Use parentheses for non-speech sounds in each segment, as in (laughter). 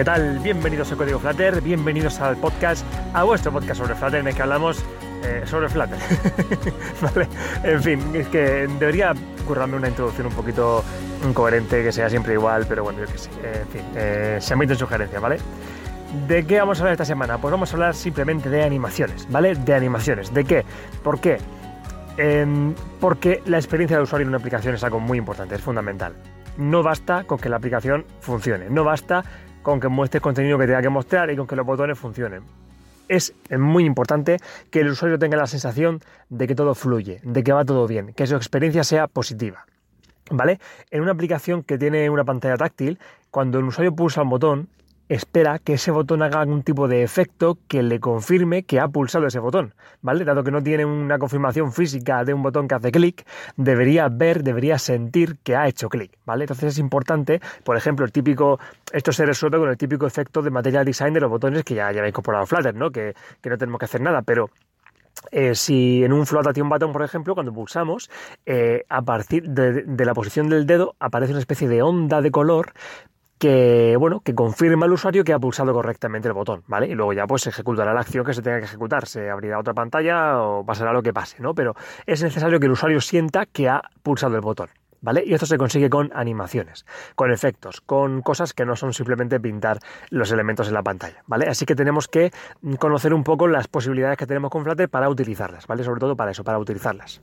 ¿qué tal? Bienvenidos a Código Flutter, bienvenidos al podcast, a vuestro podcast sobre Flutter, en el que hablamos eh, sobre Flutter. (laughs) en fin, es que debería currarme una introducción un poquito incoherente, que sea siempre igual, pero bueno, yo que sé. en fin, eh, se admiten sugerencias, ¿vale? ¿De qué vamos a hablar esta semana? Pues vamos a hablar simplemente de animaciones, ¿vale? De animaciones. ¿De qué? ¿Por qué? Em, porque la experiencia de usuario en una aplicación es algo muy importante, es fundamental. No basta con que la aplicación funcione, no basta con que muestre el contenido que tenga que mostrar y con que los botones funcionen. Es muy importante que el usuario tenga la sensación de que todo fluye, de que va todo bien, que su experiencia sea positiva. ¿Vale? En una aplicación que tiene una pantalla táctil, cuando el usuario pulsa un botón, espera que ese botón haga algún tipo de efecto que le confirme que ha pulsado ese botón, ¿vale? Dado que no tiene una confirmación física de un botón que hace clic, debería ver, debería sentir que ha hecho clic, ¿vale? Entonces es importante, por ejemplo, el típico, esto se resuelve con el típico efecto de material design de los botones que ya, ya incorporado Flutter, ¿no? Que, no tenemos que hacer nada, pero eh, si en un flotation button, por ejemplo, cuando pulsamos, eh, a partir de, la posición del dedo aparece una especie de onda de color que, bueno, que confirma al usuario que ha pulsado correctamente el botón, ¿vale? Y luego ya pues se ejecutará la acción que se tenga que ejecutar, se abrirá otra pantalla o pasará lo que pase, ¿no? Pero es necesario que el usuario sienta que ha pulsado el botón. ¿Vale? Y esto se consigue con animaciones, con efectos, con cosas que no son simplemente pintar los elementos en la pantalla, ¿vale? Así que tenemos que conocer un poco las posibilidades que tenemos con Flutter para utilizarlas, ¿vale? Sobre todo para eso, para utilizarlas.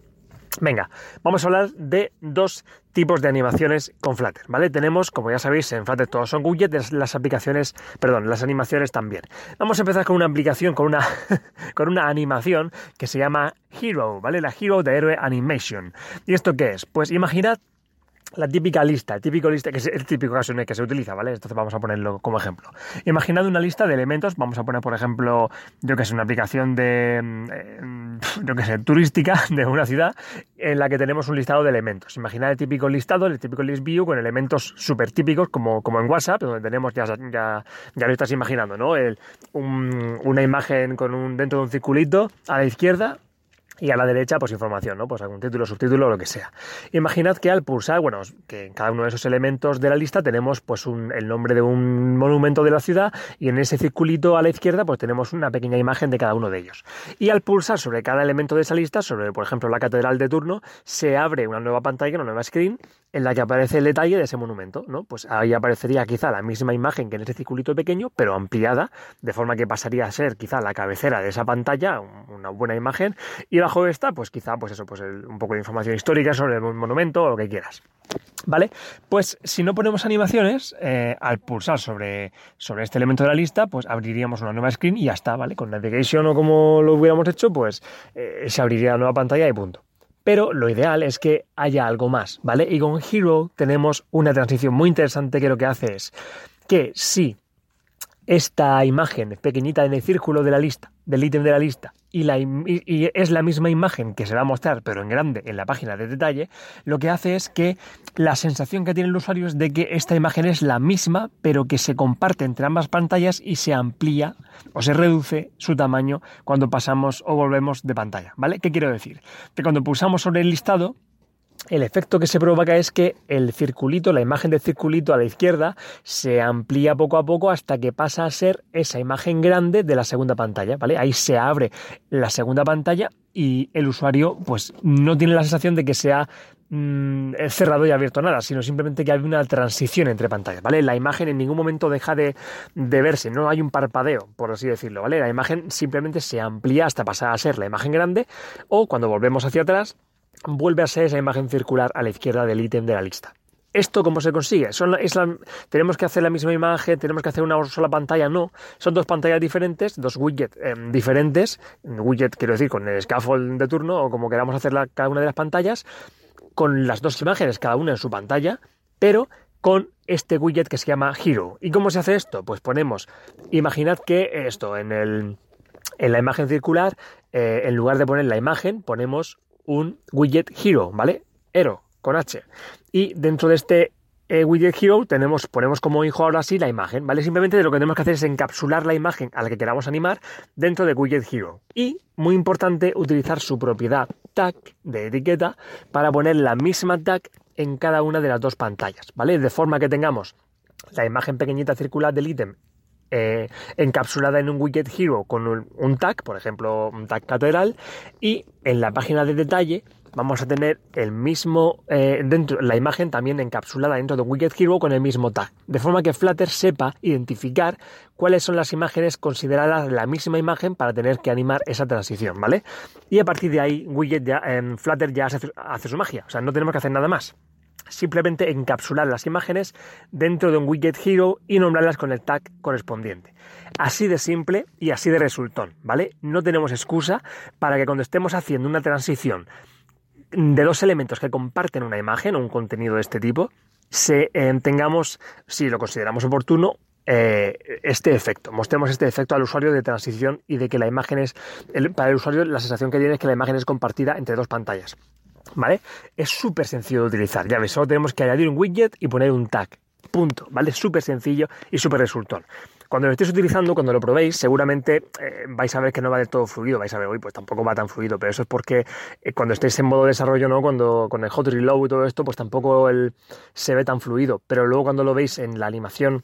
Venga, vamos a hablar de dos tipos de animaciones con Flutter, ¿vale? Tenemos, como ya sabéis, en Flutter todos son widgets, las aplicaciones, perdón, las animaciones también. Vamos a empezar con una aplicación, con una, (laughs) con una animación que se llama Hero, ¿vale? La Hero de Héroe Animation. ¿Y esto qué es? Pues imaginad la típica lista, el típico lista, que es el típico caso en el que se utiliza, ¿vale? Entonces vamos a ponerlo como ejemplo. Imaginad una lista de elementos, vamos a poner, por ejemplo, yo que sé, una aplicación de, mm, yo que sé, turística (laughs) de una ciudad en la que tenemos un listado de elementos. Imaginad el típico listado, el típico list view con elementos súper típicos como, como en WhatsApp, donde tenemos, ya, ya, ya lo estás imaginando, ¿no? El, una imagen con un, dentro de un circulito a la izquierda, y a la derecha pues información, ¿no? Pues algún título, subtítulo, lo que sea. Imaginad que al pulsar, bueno, que en cada uno de esos elementos de la lista tenemos pues el nombre de un monumento de la ciudad y en ese circulito a la izquierda pues tenemos una pequeña imagen de cada uno de ellos. Y al pulsar sobre cada elemento de esa lista, sobre por ejemplo la catedral de turno, se abre una nueva pantalla, una nueva screen en la que aparece el detalle de ese monumento, ¿no? Pues ahí aparecería quizá la misma imagen que en ese circulito pequeño, pero ampliada, de forma que pasaría a ser quizá la cabecera de esa pantalla, una buena imagen, y bajo esta, pues quizá, pues eso, pues un poco de información histórica sobre el monumento o lo que quieras. ¿Vale? Pues si no ponemos animaciones, eh, al pulsar sobre, sobre este elemento de la lista, pues abriríamos una nueva screen y ya está, ¿vale? Con navigation o como lo hubiéramos hecho, pues eh, se abriría la nueva pantalla y punto. Pero lo ideal es que haya algo más, ¿vale? Y con Hero tenemos una transición muy interesante que lo que hace es que si esta imagen pequeñita en el círculo de la lista, del ítem de la lista, y, es la misma imagen que se va a mostrar, pero en grande, en la página de detalle, lo que hace es que la sensación que tiene el usuario es de que esta imagen es la misma, pero que se comparte entre ambas pantallas y se amplía o se reduce su tamaño cuando pasamos o volvemos de pantalla, ¿vale? ¿Qué quiero decir? Que cuando pulsamos sobre el listado, el efecto que se provoca es que el circulito, la imagen del circulito a la izquierda, se amplía poco a poco hasta que pasa a ser esa imagen grande de la segunda pantalla, ¿vale? Ahí se abre la segunda pantalla y el usuario pues no tiene la sensación de que sea mm, cerrado y abierto nada, sino simplemente que hay una transición entre pantallas, ¿vale? La imagen en ningún momento deja de, de, verse, no hay un parpadeo, por así decirlo, ¿vale? La imagen simplemente se amplía hasta pasar a ser la imagen grande o cuando volvemos hacia atrás vuelve a ser esa imagen circular a la izquierda del ítem de la lista. ¿Esto cómo se consigue? ¿Tenemos que hacer la misma imagen? ¿Tenemos que hacer una sola pantalla? No. Son dos pantallas diferentes, dos widgets em, diferentes. Widget, quiero decir, con el scaffold de turno o como queramos hacer cada una de las pantallas, con las dos imágenes, cada una en su pantalla, pero con este widget que se llama Hero. ¿Y cómo se hace esto? Pues ponemos, imaginad que esto, en, el, en la imagen circular, eh, en lugar de poner la imagen, ponemos un widget hero, ¿vale? Hero, con H. Y dentro de este eh, widget hero tenemos, ponemos como hijo ahora sí la imagen, ¿vale? Simplemente lo que tenemos que hacer es encapsular la imagen a la que queramos animar dentro de widget hero. Y, muy importante, utilizar su propiedad tag de etiqueta para poner la misma tag en cada una de las dos pantallas, ¿vale? De forma que tengamos la imagen pequeñita circular del ítem eh, encapsulada en un widget hero con un, tag, por ejemplo, un tag catedral, y en la página de detalle vamos a tener el mismo eh, dentro la imagen también encapsulada dentro de widget hero con el mismo tag, de forma que Flutter sepa identificar cuáles son las imágenes consideradas la misma imagen para tener que animar esa transición, ¿vale? Y a partir de ahí, en Flutter ya hace su magia, o sea, no tenemos que hacer nada más simplemente encapsular las imágenes dentro de un widget hero y nombrarlas con el tag correspondiente. Así de simple y así de resultón, ¿vale? No tenemos excusa para que cuando estemos haciendo una transición de dos elementos que comparten una imagen o un contenido de este tipo, se, eh, tengamos, si lo consideramos oportuno, eh, este efecto, mostremos este efecto al usuario de transición y de que la imagen es, para el usuario la sensación que tiene es que la imagen es compartida entre dos pantallas. ¿Vale? Es súper sencillo de utilizar, ya ves, solo tenemos que añadir un widget y poner un tag, punto, ¿vale? Súper sencillo y súper resultón. Cuando lo estéis utilizando, cuando lo probéis, seguramente eh, vais a ver que no va de todo fluido, vais a ver, uy, pues tampoco va tan fluido, pero eso es porque eh, cuando estéis en modo desarrollo, ¿no? Cuando con el hot reload y todo esto, pues tampoco el, se ve tan fluido, pero luego cuando lo veis en la animación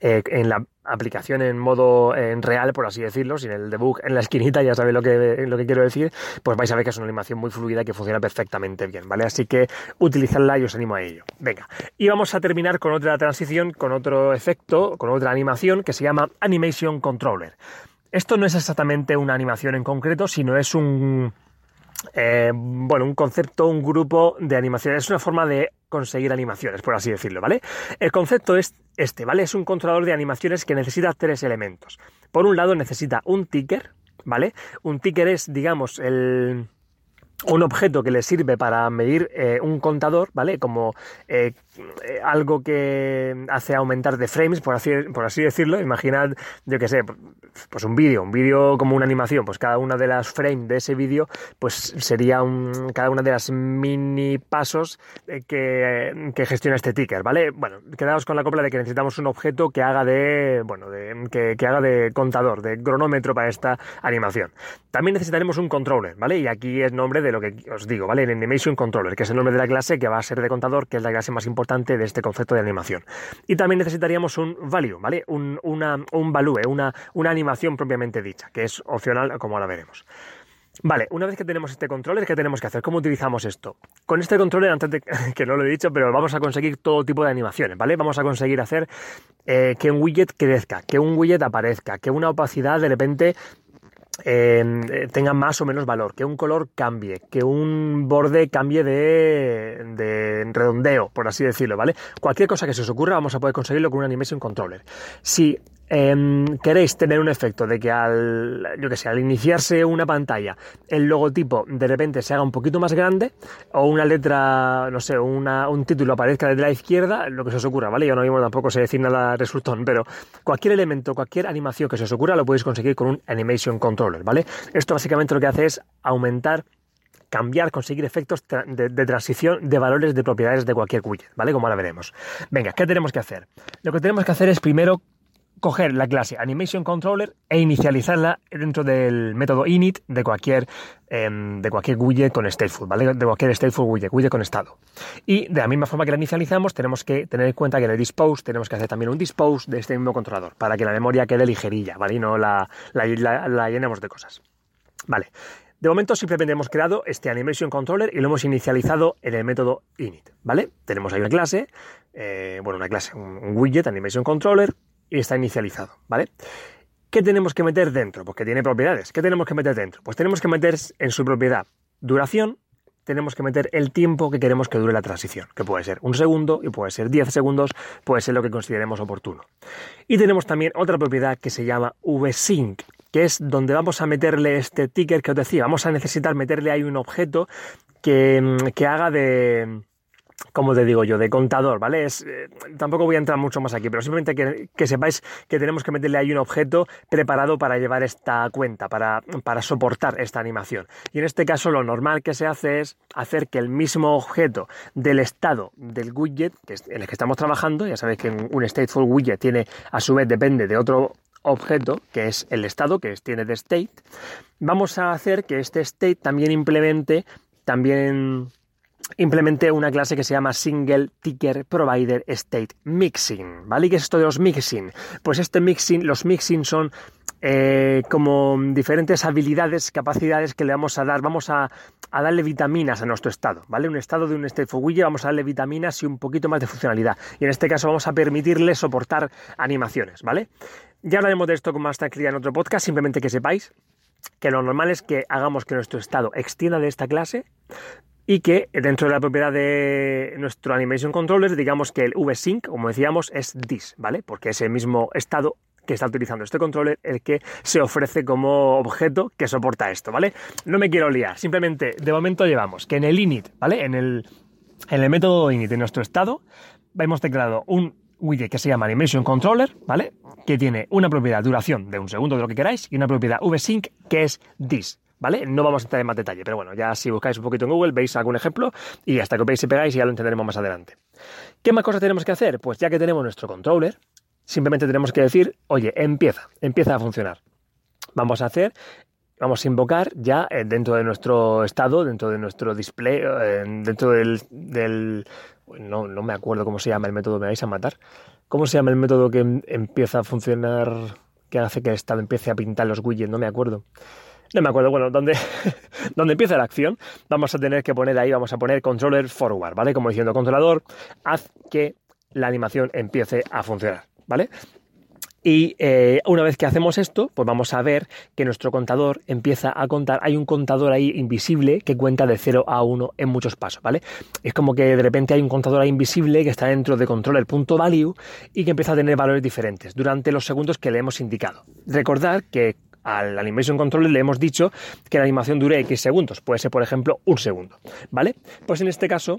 eh, en la aplicación en modo en real, por así decirlo, sin el debug en la esquinita, ya sabéis lo que, lo que quiero decir, pues vais a ver que es una animación muy fluida que funciona perfectamente bien, ¿vale? Así que utilizadla y os animo a ello. Venga, y vamos a terminar con otra transición, con otro efecto, con otra animación que se llama Animation Controller. Esto no es exactamente una animación en concreto, sino es un, eh, bueno, un concepto, un grupo de animaciones. Es una forma de conseguir animaciones, por así decirlo, ¿vale? El concepto es este, ¿vale? Es un controlador de animaciones que necesita tres elementos. Por un lado necesita un ticker, ¿vale? Un ticker es, digamos, el un objeto que le sirve para medir eh, un contador, ¿vale? Como eh, eh, algo que hace aumentar de frames, por así, decirlo. Imaginad, yo qué sé, pues un vídeo, un vídeo como una animación, pues cada una de las frames de ese vídeo, pues sería un, cada una de las mini pasos que, que, gestiona este ticker, ¿vale? Bueno, quedaos con la copla de que necesitamos un objeto que haga de, bueno, de, que, que haga de contador, de cronómetro para esta animación. También necesitaremos un controller, ¿vale? Y aquí es nombre de de lo que os digo, ¿vale? El Animation Controller, que es el nombre de la clase que va a ser de contador, que es la clase más importante de este concepto de animación. Y también necesitaríamos un value, ¿vale? Un, un value, una, una animación propiamente dicha, que es opcional, como ahora veremos. Vale, una vez que tenemos este controller, ¿qué tenemos que hacer? ¿Cómo utilizamos esto? Con este controller, antes de (laughs) que no lo he dicho, pero vamos a conseguir todo tipo de animaciones, ¿vale? Vamos a conseguir hacer eh, que un widget crezca, que un widget aparezca, que una opacidad de repente eh, tenga más o menos valor, que un color cambie, que un borde cambie de, de, redondeo, por así decirlo, ¿vale? Cualquier cosa que se os ocurra vamos a poder conseguirlo con un Animation Controller. Si Em, queréis tener un efecto de que al, yo que sé, al iniciarse una pantalla, el logotipo de repente se haga un poquito más grande, o una letra, no sé, un título aparezca desde la izquierda, lo que se os ocurra, ¿vale? Yo no mismo tampoco sé decir nada resultón, pero cualquier elemento, cualquier animación que se os ocurra, lo podéis conseguir con un Animation Controller, ¿vale? Esto básicamente lo que hace es aumentar cambiar, conseguir efectos de, de, transición de valores de propiedades de cualquier widget, ¿vale? Como ahora veremos. Venga, ¿qué tenemos que hacer? Lo que tenemos que hacer es primero coger la clase Animation Controller e inicializarla dentro del método init de cualquier, em, de cualquier widget con stateful, ¿vale? De cualquier stateful widget, widget con estado. Y de la misma forma que la inicializamos, tenemos que tener en cuenta que en el dispose tenemos que hacer también un dispose de este mismo controlador, para que la memoria quede ligerilla, ¿vale? Y no la, la, llenemos de cosas. Vale. De momento simplemente hemos creado este Animation Controller y lo hemos inicializado en el método init, ¿vale? Tenemos ahí una clase, eh, bueno, una clase, un widget, Animation Controller, y está inicializado, ¿vale? ¿Qué tenemos que meter dentro? Porque tiene propiedades. ¿Qué tenemos que meter dentro? Pues tenemos que meter en su propiedad duración, tenemos que meter el tiempo que queremos que dure la transición, que puede ser un segundo y puede ser 10 segundos, puede ser lo que consideremos oportuno. Y tenemos también otra propiedad que se llama vsync, que es donde vamos a meterle este ticker que os decía, vamos a necesitar meterle ahí un objeto que, que haga de, como te digo yo, de contador, ¿vale? Eh, tampoco voy a entrar mucho más aquí, pero simplemente que, sepáis que tenemos que meterle ahí un objeto preparado para llevar esta cuenta, para, para, soportar esta animación. Y en este caso lo normal que se hace es hacer que el mismo objeto del estado del widget en el que estamos trabajando, ya sabéis que un stateful widget tiene, a su vez, depende de otro objeto, que es el estado, que es, tiene de state, vamos a hacer que este state también implemente también implementé una clase que se llama Single Ticker Provider State Mixing, ¿vale? ¿Y qué es esto de los mixing? Pues este mixing, los mixing son eh, como diferentes habilidades, capacidades que le vamos a dar, vamos a, darle vitaminas a nuestro estado, ¿vale? Un estado de un for widget, vamos a darle vitaminas y un poquito más de funcionalidad. Y en este caso vamos a permitirle soportar animaciones, ¿vale? Ya hablaremos de esto con más tranquilidad en otro podcast, simplemente que sepáis que lo normal es que hagamos que nuestro estado extienda de esta clase y que dentro de la propiedad de nuestro Animation Controller digamos que el VSync, como decíamos, es this, ¿vale? Porque es el mismo estado que está utilizando este controller el que se ofrece como objeto que soporta esto, ¿vale? No me quiero liar, simplemente de momento llevamos que en el init, ¿vale? En el, en el método init de nuestro estado hemos declarado un widget que se llama Animation Controller, ¿vale? Que tiene una propiedad duración de un segundo de lo que queráis y una propiedad VSync que es this. ¿Vale? No vamos a entrar en más detalle, pero bueno, ya si buscáis un poquito en Google veis algún ejemplo y hasta que veis y pegáis ya lo entenderemos más adelante. ¿Qué más cosas tenemos que hacer? Pues ya que tenemos nuestro controller, simplemente tenemos que decir, oye, empieza, empieza a funcionar. Vamos a hacer, vamos a invocar ya eh, dentro de nuestro estado, dentro de nuestro display, eh, dentro del, del no, no, me acuerdo cómo se llama el método, me vais a matar. ¿Cómo se llama el método que em, empieza a funcionar, que hace que el estado empiece a pintar los widgets? No me acuerdo. No me acuerdo, bueno, (laughs) donde, empieza la acción, vamos a tener que poner ahí, vamos a poner controller forward, ¿vale? Como diciendo, controlador, haz que la animación empiece a funcionar, ¿vale? Y eh, una vez que hacemos esto, pues vamos a ver que nuestro contador empieza a contar. Hay un contador ahí invisible que cuenta de 0 a 1 en muchos pasos, ¿vale? Es como que de repente hay un contador ahí invisible que está dentro de controller.value y que empieza a tener valores diferentes durante los segundos que le hemos indicado. Recordar que al Animation Controller le hemos dicho que la animación dure X segundos, puede ser por ejemplo un segundo, ¿vale? Pues en este caso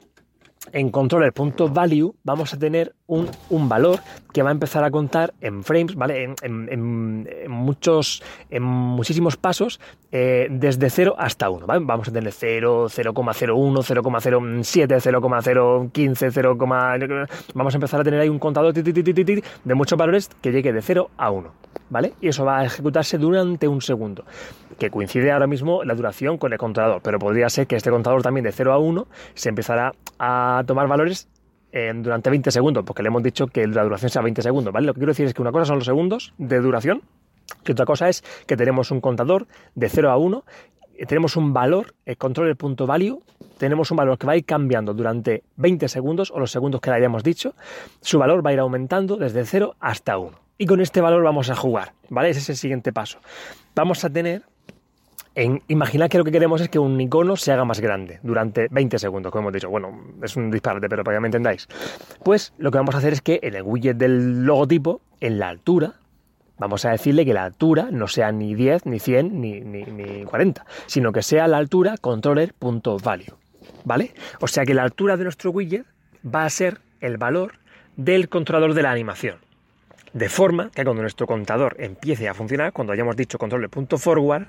en controller.value vamos a tener un, valor que va a empezar a contar en frames, ¿vale? En, muchos, en muchísimos pasos, eh, desde 0 hasta 1, ¿vale? Vamos a tener 0, 0,01, 0,07, 0,015, 0, vamos a empezar a tener ahí un contador de muchos valores que llegue de 0 a 1, ¿vale? Y eso va a ejecutarse durante un segundo, que coincide ahora mismo la duración con el contador, pero podría ser que este contador también de 0 a 1 se empezará a tomar valores durante 20 segundos, porque le hemos dicho que la duración sea 20 segundos, ¿vale? Lo que quiero decir es que una cosa son los segundos de duración, y otra cosa es que tenemos un contador de 0 a 1, tenemos un valor, el controller.value, tenemos un valor que va a ir cambiando durante 20 segundos o los segundos que le hayamos dicho, su valor va a ir aumentando desde 0 hasta 1. Y con este valor vamos a jugar, ¿vale? Ese es el siguiente paso. Vamos a tener en, que lo que queremos es que un icono se haga más grande durante 20 segundos, como hemos dicho. Bueno, es un disparate, pero para que me entendáis. Pues lo que vamos a hacer es que en el widget del logotipo, en la altura, vamos a decirle que la altura no sea ni 10, ni 100, ni, ni, ni 40, sino que sea la altura controller.value. ¿Vale? O sea que la altura de nuestro widget va a ser el valor del controlador de la animación. De forma que cuando nuestro contador empiece a funcionar, cuando hayamos dicho controller.forward,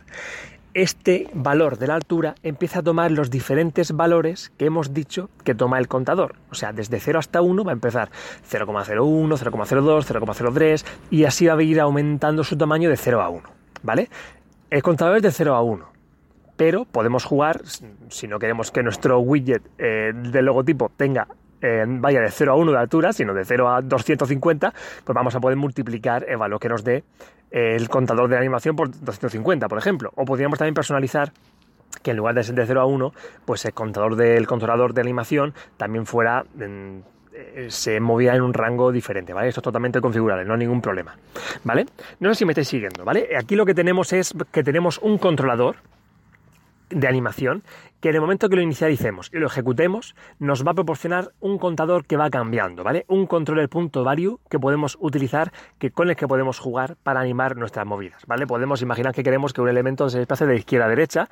este valor de la altura empieza a tomar los diferentes valores que hemos dicho que toma el contador. O sea, desde 0 hasta 1 va a empezar 0,01, 0,02, 0,03 y así va a ir aumentando su tamaño de 0 a 1. ¿Vale? El contador es de 0 a 1. Pero podemos jugar, si no queremos que nuestro widget eh, del logotipo tenga eh, vaya de 0 a 1 de altura, sino de 0 a 250, pues vamos a poder multiplicar el valor que nos dé el contador de animación por 250, por ejemplo. O podríamos también personalizar que en lugar de ser de 0 a 1, pues el contador del controlador de animación también fuera eh, se movía en un rango diferente, ¿vale? Esto es totalmente configurable, no hay ningún problema, ¿vale? No sé si me estáis siguiendo, ¿vale? Aquí lo que tenemos es que tenemos un controlador de animación que en el momento que lo inicialicemos y lo ejecutemos nos va a proporcionar un contador que va cambiando, ¿vale? Un controller.value que podemos utilizar, que con el que podemos jugar para animar nuestras movidas, ¿vale? Podemos imaginar que queremos que un elemento se desplace de izquierda a derecha,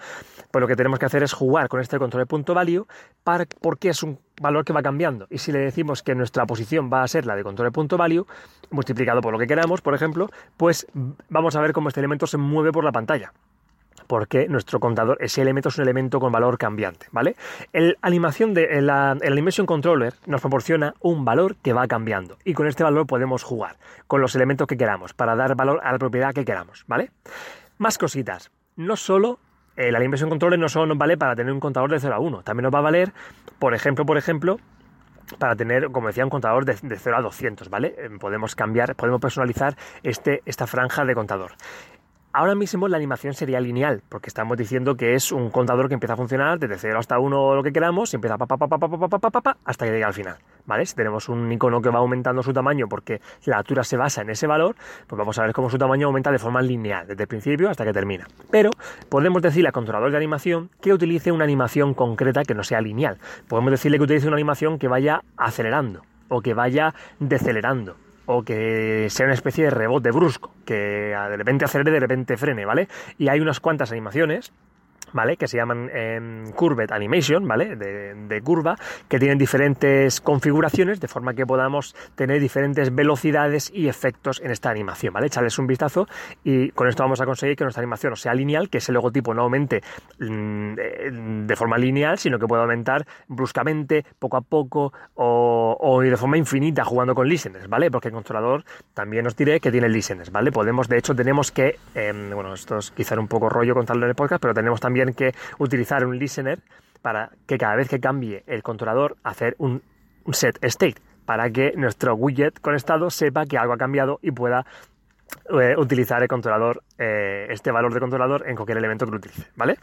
pues lo que tenemos que hacer es jugar con este controller.value para, porque es un valor que va cambiando. Y si le decimos que nuestra posición va a ser la de controller.value, multiplicado por lo que queramos, por ejemplo, pues vamos a ver cómo este elemento se mueve por la pantalla porque nuestro contador, ese elemento es un elemento con valor cambiante, ¿vale? El, animación de, el, Animation Controller nos proporciona un valor que va cambiando y con este valor podemos jugar con los elementos que queramos para dar valor a la propiedad que queramos, ¿vale? Más cositas. No solo el Animation Controller no solo nos vale para tener un contador de 0 a 1, también nos va a valer, por ejemplo, por ejemplo, para tener, como decía, un contador de, 0 a 200, ¿vale? Eh, podemos cambiar, podemos personalizar este, esta franja de contador. Ahora mismo la animación sería lineal, porque estamos diciendo que es un contador que empieza a funcionar desde 0 hasta 1 o lo que queramos y empieza pa, pa, pa, pa, hasta que llegue al final. ¿Vale? Si tenemos un icono que va aumentando su tamaño porque la altura se basa en ese valor, pues vamos a ver cómo su tamaño aumenta de forma lineal, desde el principio hasta que termina. Pero podemos decirle al controlador de animación que utilice una animación concreta que no sea lineal. Podemos decirle que utilice una animación que vaya acelerando o que vaya decelerando o que sea una especie de rebote brusco, que de repente acelere, de repente frene, ¿vale? Y hay unas cuantas animaciones ¿vale? Que se llaman eh, Curved Animation, ¿vale? De, curva, que tienen diferentes configuraciones de forma que podamos tener diferentes velocidades y efectos en esta animación, ¿vale? Echarles un vistazo y con esto vamos a conseguir que nuestra animación no sea lineal, que ese logotipo no aumente mm, de forma lineal, sino que pueda aumentar bruscamente, poco a poco o, de forma infinita jugando con listeners, ¿vale? Porque el controlador también os diré que tiene listeners, ¿vale? Podemos, de hecho, tenemos que, em, bueno, esto es quizá un poco rollo contarlo en el podcast, pero tenemos también que utilizar un listener para que cada vez que cambie el controlador hacer un, set state para que nuestro widget conectado sepa que algo ha cambiado y pueda eh, utilizar el controlador, eh, este valor de controlador en cualquier elemento que lo utilice, ¿vale?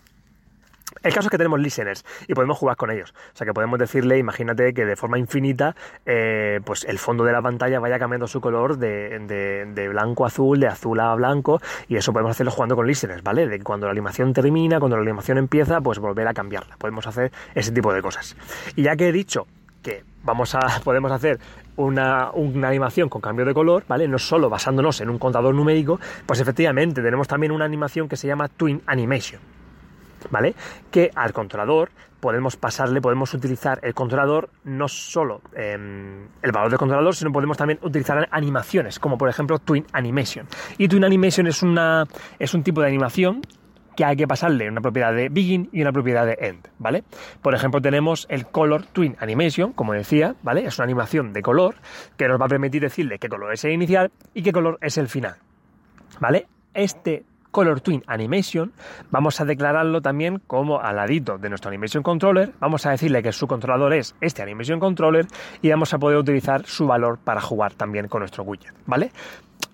El caso es que tenemos listeners y podemos jugar con ellos. O sea que podemos decirle, imagínate que de forma infinita, eh, pues el fondo de la pantalla vaya cambiando su color de, blanco a azul, de azul a blanco, y eso podemos hacerlo jugando con listeners, ¿vale? De cuando la animación termina, cuando la animación empieza, pues volver a cambiarla. Podemos hacer ese tipo de cosas. Y ya que he dicho que vamos a, (laughs) podemos hacer una, una, animación con cambio de color, ¿vale? No solo basándonos en un contador numérico, pues efectivamente tenemos también una animación que se llama Twin Animation. ¿Vale? Que al controlador podemos pasarle, podemos utilizar el controlador no solo em, el valor del controlador, sino podemos también utilizar animaciones, como por ejemplo Twin Animation. Y Twin Animation es, una, es un tipo de animación que hay que pasarle una propiedad de begin y una propiedad de end, ¿vale? Por ejemplo, tenemos el color twin animation, como decía, ¿vale? Es una animación de color que nos va a permitir decirle qué color es el inicial y qué color es el final, ¿vale? Este Color Twin Animation, vamos a declararlo también como al de nuestro Animation Controller, vamos a decirle que su controlador es este Animation Controller y vamos a poder utilizar su valor para jugar también con nuestro widget, ¿vale?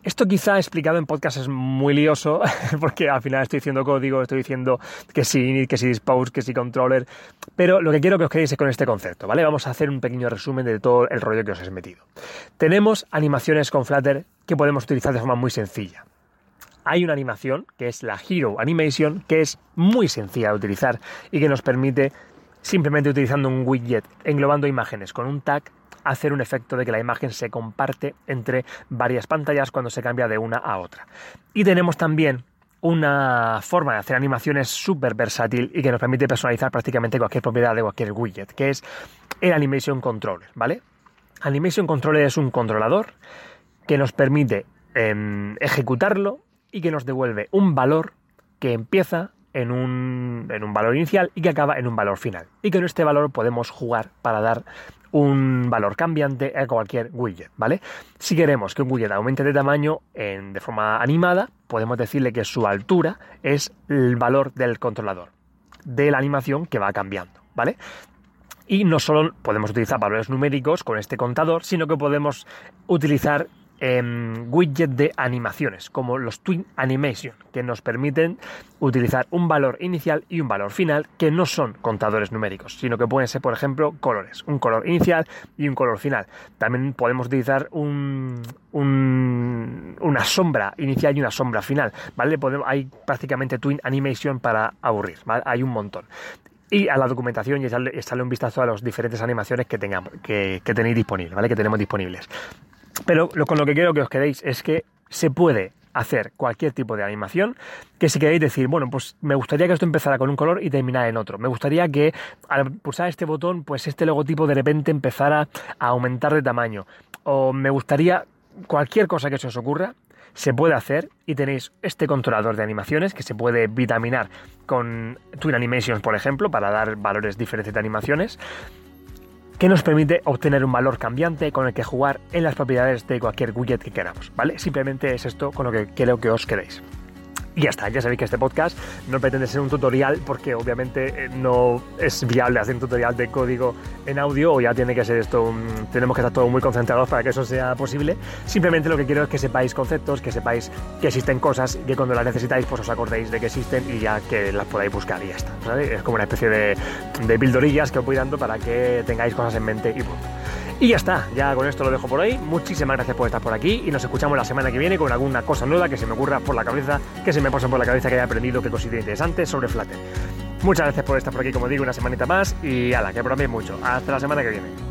Esto quizá explicado en podcast es muy lioso, (laughs) porque al final estoy diciendo código, estoy diciendo que sí, que sí dispose, que sí controller, pero lo que quiero que os quedéis es con este concepto, ¿vale? Vamos a hacer un pequeño resumen de todo el rollo que os he metido. Tenemos animaciones con Flutter que podemos utilizar de forma muy sencilla hay una animación que es la Hero Animation, que es muy sencilla de utilizar y que nos permite, simplemente utilizando un widget, englobando imágenes con un tag, hacer un efecto de que la imagen se comparte entre varias pantallas cuando se cambia de una a otra. Y tenemos también una forma de hacer animaciones súper versátil y que nos permite personalizar prácticamente cualquier propiedad de cualquier widget, que es el Animation Controller, ¿vale? Animation Controller es un controlador que nos permite em, ejecutarlo y que nos devuelve un valor que empieza en un, en un, valor inicial y que acaba en un valor final. Y con este valor podemos jugar para dar un valor cambiante a cualquier widget, ¿vale? Si queremos que un widget aumente de tamaño en, de forma animada, podemos decirle que su altura es el valor del controlador, de la animación que va cambiando, ¿vale? Y no solo podemos utilizar valores numéricos con este contador, sino que podemos utilizar Em, widget de animaciones, como los Twin Animation, que nos permiten utilizar un valor inicial y un valor final que no son contadores numéricos, sino que pueden ser, por ejemplo, colores, un color inicial y un color final. También podemos utilizar un, una sombra inicial y una sombra final, ¿vale? Hay prácticamente Twin Animation para aburrir, Hay un montón y a la documentación y echarle, un vistazo a las diferentes animaciones que, tengamos, que, que tenéis disponibles, ¿vale? Que tenemos disponibles. Pero lo, con lo que quiero que os quedéis es que se puede hacer cualquier tipo de animación que si queréis decir, bueno, pues me gustaría que esto empezara con un color y terminara en otro. Me gustaría que al pulsar este botón, pues este logotipo de repente empezara a aumentar de tamaño. O me gustaría cualquier cosa que se os ocurra, se puede hacer y tenéis este controlador de animaciones que se puede vitaminar con Twin Animations, por ejemplo, para dar valores diferentes de animaciones que nos permite obtener un valor cambiante con el que jugar en las propiedades de cualquier widget que queramos, ¿vale? Simplemente es esto con lo que quiero que os quedéis. Y ya está, ya sabéis que este podcast no pretende ser un tutorial porque obviamente eh, no es viable hacer un tutorial de código en audio o ya tiene que ser esto, tenemos que estar todos muy concentrados para que eso sea posible. Simplemente lo que quiero es que sepáis conceptos, que sepáis que existen cosas y que cuando las necesitáis pues os acordéis de que existen y ya que las podáis buscar y ya está. Es como una especie de, de pildorillas que os voy dando para que tengáis cosas en mente y punto. Y ya está, ya con esto lo dejo por hoy. Muchísimas gracias por estar por aquí y nos escuchamos la semana que viene con alguna cosa nueva que se me ocurra por la cabeza, que se me pase por la cabeza que haya aprendido que considero interesante sobre Flutter. Muchas gracias por estar por aquí, como digo, una semanita más y ala, que bromeéis mucho. Hasta la semana que viene.